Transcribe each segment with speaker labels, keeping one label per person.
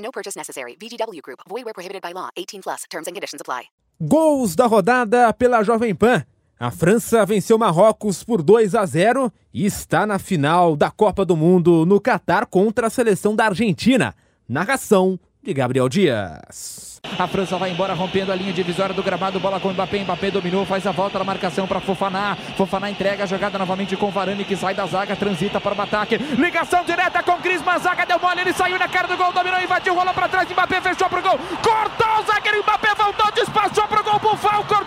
Speaker 1: No purchase necessary. VGW Group. Void where prohibited by law. 18 plus. Terms and conditions apply.
Speaker 2: Gols da rodada pela Jovem Pan. A França venceu Marrocos por 2 a 0 e está na final da Copa do Mundo no Catar contra a seleção da Argentina. Narração de Gabriel Dias.
Speaker 3: A França vai embora rompendo a linha divisória do gramado. Bola com Mbappé. Mbappé dominou, faz a volta na marcação para Fofaná. Fofaná entrega a jogada novamente com Varane que sai da zaga, transita para o ataque. Ligação direta com Griezmann. Zaga deu mole, ele saiu na cara do gol, dominou, invadiu, rolou para trás. Mbappé fechou pro gol. Cortou o zagueiro. Mbappé voltou, despachou pro gol. Bufal cortou,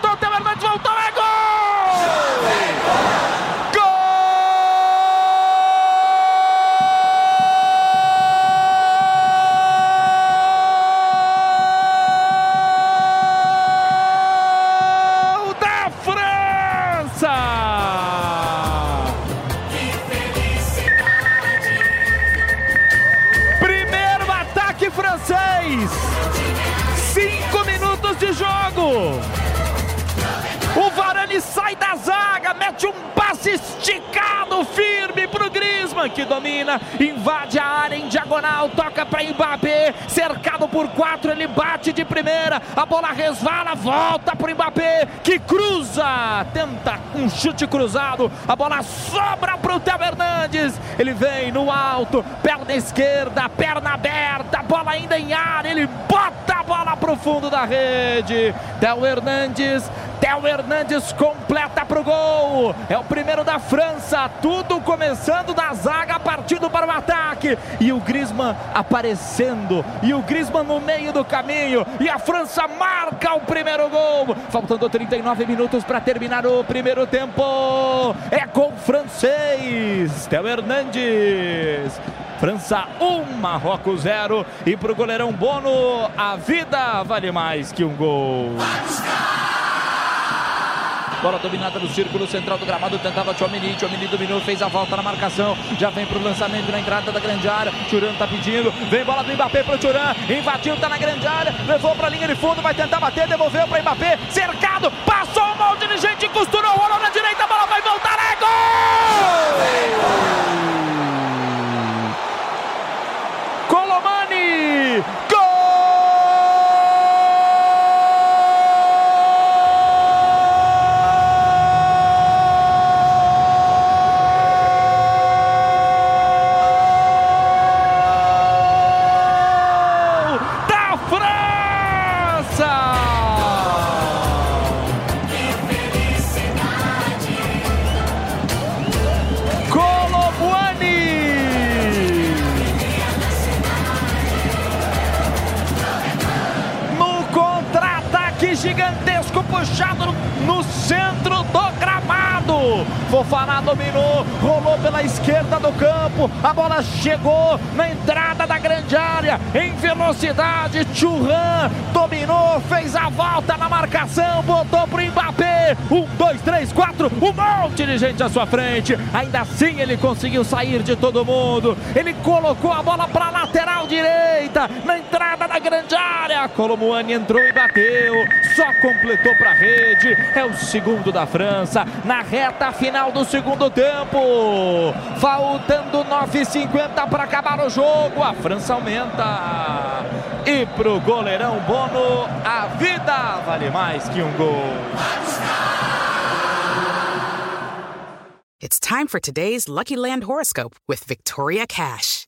Speaker 3: Cinco minutos de jogo. O Varane sai da zaga, mete um passe esticado, firme pro Griezmann, que domina, invade a área em diagonal, toca para Mbappé, cercado por quatro, ele bate de primeira, a bola resvala, volta pro Mbappé, que cruza, tenta um chute cruzado, a bola sobra pro Theo Hernandes, ele vem no alto, perna esquerda, perna aberta, bola ainda em área, ele bota a bola pro fundo da rede, Theo Hernandes Theo Hernandes completa para o gol. É o primeiro da França. Tudo começando da zaga, partindo para o ataque. E o Griezmann aparecendo. E o Griezmann no meio do caminho. E a França marca o primeiro gol. Faltando 39 minutos para terminar o primeiro tempo. É gol francês. Theo Hernandes. França 1, Marrocos 0. E para o goleirão Bono, a vida vale mais que um gol. Bola dominada no círculo central do gramado, tentava Tchomini, Tchomini dominou, fez a volta na marcação, já vem pro lançamento na entrada da grande área, Turan tá pedindo, vem bola do Mbappé pro Turan, invadiu, tá na grande área, levou pra linha de fundo, vai tentar bater, devolveu pra Mbappé, cercado, passou o mal dirigente, costurou, rolou gigantesco puxado no centro do gramado. Fofaná dominou, rolou pela esquerda do campo. A bola chegou na entrada da grande área em velocidade. Churran dominou, fez a volta na marcação, botou pro Mbappé. Um, dois, três, quatro. Um monte de gente à sua frente. Ainda assim ele conseguiu sair de todo mundo. Ele colocou a bola para lateral direita na entrada da grande área. Colomuani entrou e bateu. Só completou para a rede. É o segundo da França na reta final do segundo tempo. Faltando 9,50 para acabar o jogo. A França aumenta. E pro goleirão Bono, a vida vale mais que um gol.
Speaker 4: It's time for today's Lucky Land horoscope with Victoria Cash.